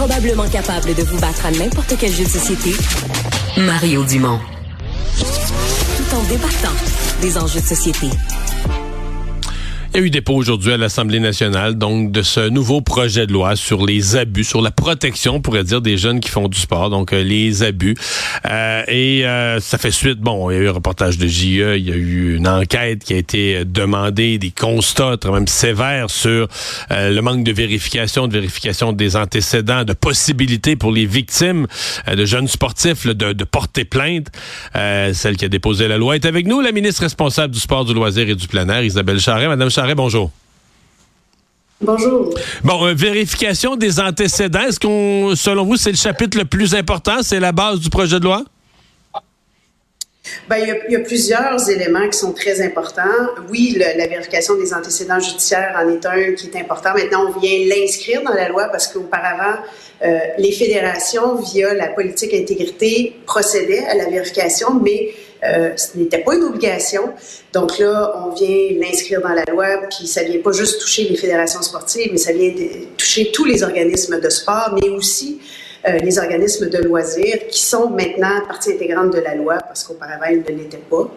Probablement capable de vous battre à n'importe quel jeu de société, Mario Dumont. Tout en débattant des enjeux de société. Il y a eu dépôt aujourd'hui à l'Assemblée nationale, donc, de ce nouveau projet de loi sur les abus, sur la protection, on pourrait dire, des jeunes qui font du sport, donc euh, les abus. Euh, et euh, ça fait suite, bon, il y a eu un reportage de JE, il y a eu une enquête qui a été demandée, des constats très même sévères sur le manque de vérification, de vérification des antécédents, de possibilités pour les victimes de jeunes sportifs de, de, porter plainte. celle qui a déposé la loi est avec nous, la ministre responsable du sport, du loisir et du plein air, Isabelle Charret. Madame bonjour. Bonjour. Bon, euh, vérification des antécédents. Est-ce qu'on, selon vous, c'est le chapitre le plus important? C'est la base du projet de loi? Ben, il, y a, plusieurs éléments qui sont très importants. Oui, la vérification des antécédents judiciaires en est un qui est important. Maintenant, on vient l'inscrire dans la loi parce qu'auparavant, euh, les fédérations, via la politique intégrité, procédaient à la vérification, mais euh, ce n'était pas une obligation. Donc là, on vient l'inscrire dans la loi, puis ça vient pas juste toucher les fédérations sportives, mais ça vient toucher tous les organismes de sport, mais aussi euh, les organismes de loisirs qui sont maintenant partie intégrante de la loi parce qu'auparavant, ils ne l'étaient pas.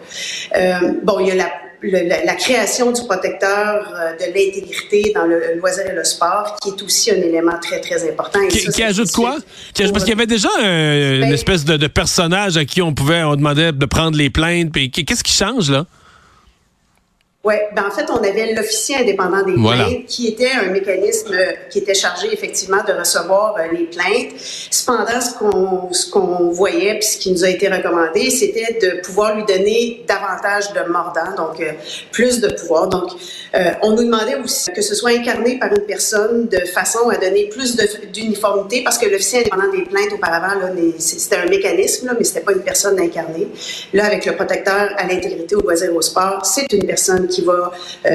Euh, bon, il y a la la, création du protecteur euh, de l'intégrité dans le loisir et le sport, qui est aussi un élément très, très important. qui, ajoute quoi? parce qu'il y avait déjà une ben espèce de, de, personnage à qui on pouvait, on demandait de prendre les plaintes. Qu'est-ce qui change, là? Oui, ben en fait, on avait l'officier indépendant des plaintes, qui était un mécanisme qui était chargé effectivement de recevoir euh, les plaintes. Cependant, ce qu'on ce qu'on voyait, puis ce qui nous a été recommandé, c'était de pouvoir lui donner davantage de mordant, donc euh, plus de pouvoir. Donc, euh, on nous demandait aussi que ce soit incarné par une personne de façon à donner plus d'uniformité, parce que l'officier indépendant des plaintes auparavant, là, c'était un mécanisme, là, mais c'était pas une personne incarnée. Là, avec le protecteur à l'intégrité, au loisir, au sport, c'est une personne qui va, euh,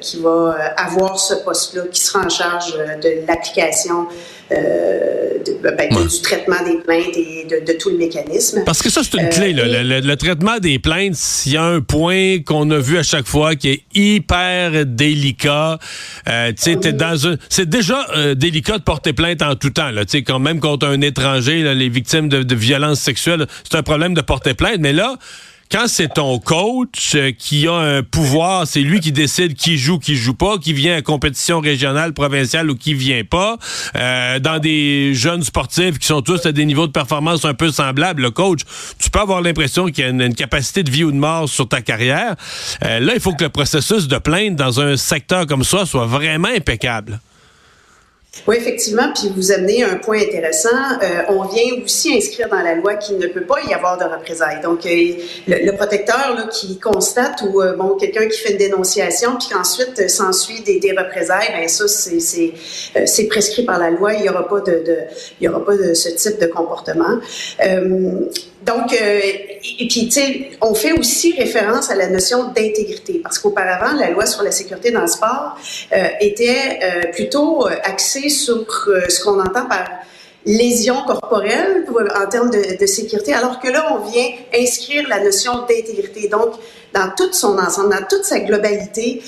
qui va euh, avoir ce poste-là, qui sera en charge euh, de l'application ben, du traitement des plaintes et de, tout le mécanisme. Parce que ça, c'est une clé. le, traitement des plaintes, s'il y a un point qu'on a vu à chaque fois qui est hyper délicat, c'est déjà délicat de porter plainte en tout temps. Là, quand même contre un étranger, les victimes de, de violences sexuelles, c'est un problème de porter plainte. Mais là, quand c'est ton coach euh, qui a un pouvoir, c'est lui qui décide qui joue, qui joue pas, qui vient à compétition régionale, provinciale ou qui vient pas, euh, dans des jeunes sportifs qui sont tous à des niveaux de performance un peu semblables, le coach, tu peux avoir l'impression qu'il y a une, capacité de vie ou de mort sur ta carrière. Euh, là, il faut que le processus de plainte dans un secteur comme ça soit vraiment impeccable. Oui, effectivement, puis vous amenez un point intéressant. Euh, on vient aussi inscrire dans la loi qu'il ne peut pas y avoir de représailles. Donc, euh, le, protecteur là, qui constate ou euh, bon quelqu'un qui fait une dénonciation, puis qu'ensuite s'ensuit des, des, représailles, ben ça c'est prescrit par la loi. Il y aura pas de, il y aura pas de ce type de comportement. Donc, et puis, tu sais, on fait aussi référence à la notion d'intégrité, parce qu'auparavant, la loi sur la sécurité dans le sport était plutôt axée sur ce qu'on entend par lésion corporelle en termes de, sécurité, alors que là, on vient inscrire la notion d'intégrité. Donc, dans tout son ensemble, dans toute sa globalité,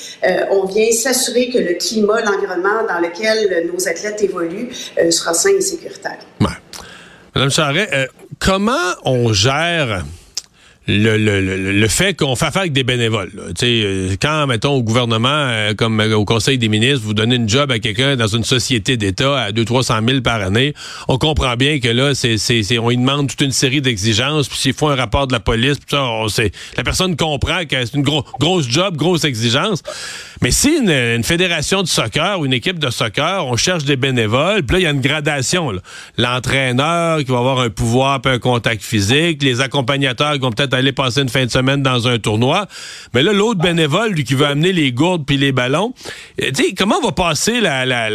on vient s'assurer que le climat, l'environnement dans lequel nos athlètes évoluent sera sain et sécuritaire. Madame Charret, comment on gère le, le, le, fait qu'on fait affaire avec des bénévoles. Euh, quand, mettons, au gouvernement, euh, comme euh, au Conseil des ministres, vous donnez une job à quelqu'un dans une société d'État à 200-300 000 par année, on comprend bien que là, c'est, c'est, on lui demande toute une série d'exigences, puis s'il faut un rapport de la police, ça, on sait, la personne comprend que c'est une grosse job, grosse exigence. Mais si une, fédération de soccer ou une équipe de soccer, on cherche des bénévoles, puis là, il y a une gradation. L'entraîneur qui va avoir un pouvoir, puis un contact physique, les accompagnateurs qui vont peut-être aller passer une fin de semaine dans un tournoi. Mais là, l'autre bénévole, lui, qui veut amener les gourdes puis les ballons, euh, tu comment on va passer la, la,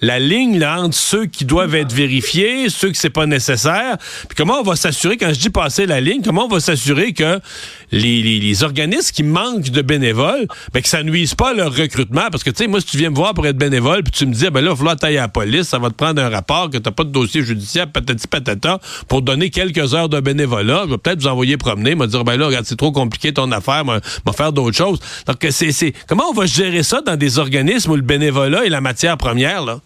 la, ligne là, entre ceux qui doivent être vérifiés, ceux que c'est pas nécessaire, puis comment on va s'assurer, quand je dis passer la ligne, comment on va s'assurer que les, les, organismes qui manquent de bénévoles, ben, que ça nuise pas leur recrutement, parce que, tu sais, moi, si tu viens me voir pour être bénévole, puis tu me dis, ben là, il va falloir tailler à la police, ça va te prendre un rapport, que t'as pas de dossier judiciaire, patati patata, pour donner quelques heures de bénévolat, je vais peut-être vous envoyer promener, me dire, ben là, regarde, c'est trop compliqué ton affaire, va faire d'autres choses. Donc, c'est, comment on va gérer ça dans des organismes où le bénévolat est la matière première, là?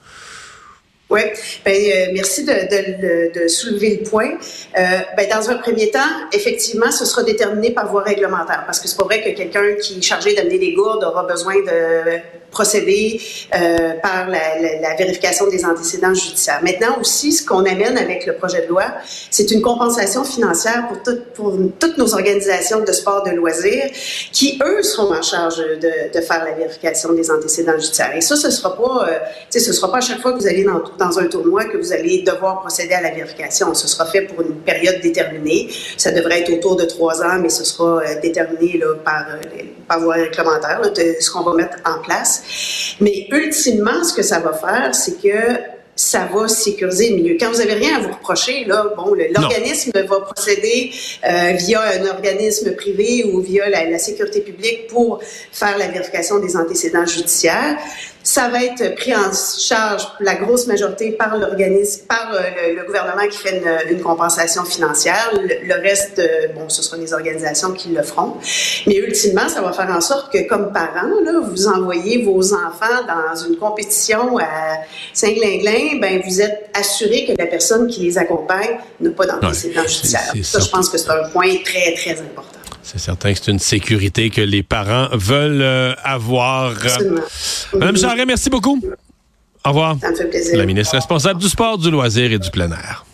Oui, ben, euh, merci de, soulever le point. Euh, ben, dans un premier temps, effectivement, ce sera déterminé par voie réglementaire, parce que c'est pas vrai que quelqu'un qui est chargé d'amener des gourdes aura besoin de procéder euh, par la, vérification des antécédents judiciaires. Maintenant aussi, ce qu'on amène avec le projet de loi, c'est une compensation financière pour, tout, pour toutes nos organisations de sport de loisirs qui, eux, seront en charge de, faire la vérification des antécédents judiciaires. Et ça, ce sera pas, euh, sera pas à chaque fois que vous allez dans, un tournoi que vous allez devoir procéder à la vérification. Ce sera fait pour une période déterminée. Ça devrait être autour de trois ans, mais ce sera euh, déterminé par, euh, par voie réglementaire, de ce qu'on va mettre en place. Mais ultimement, ce que ça va faire, c'est que ça va sécuriser le milieu. Quand vous avez rien à vous reprocher, là, bon, l'organisme va procéder euh, via un organisme privé ou via la, la, sécurité publique pour faire la vérification des antécédents judiciaires. Ça va être pris en charge la grosse majorité par l'organisme, par euh, le, gouvernement qui fait une, une compensation financière. Le, reste, euh, bon, ce seront les organisations qui le feront. Mais ultimement, ça va faire en sorte que, comme parents, là, vous envoyez vos enfants dans une compétition à Saint-Glinglin, ben vous êtes assuré que la personne qui les accompagne n'a pas d'antécédents judiciaires. Ça, je pense que c'est un point très, très important. C'est certain que c'est une sécurité que les parents veulent euh, avoir. Madame Charret, merci beaucoup. Au revoir. Ça me fait plaisir. La ministre responsable du sport, du loisir et du plein air.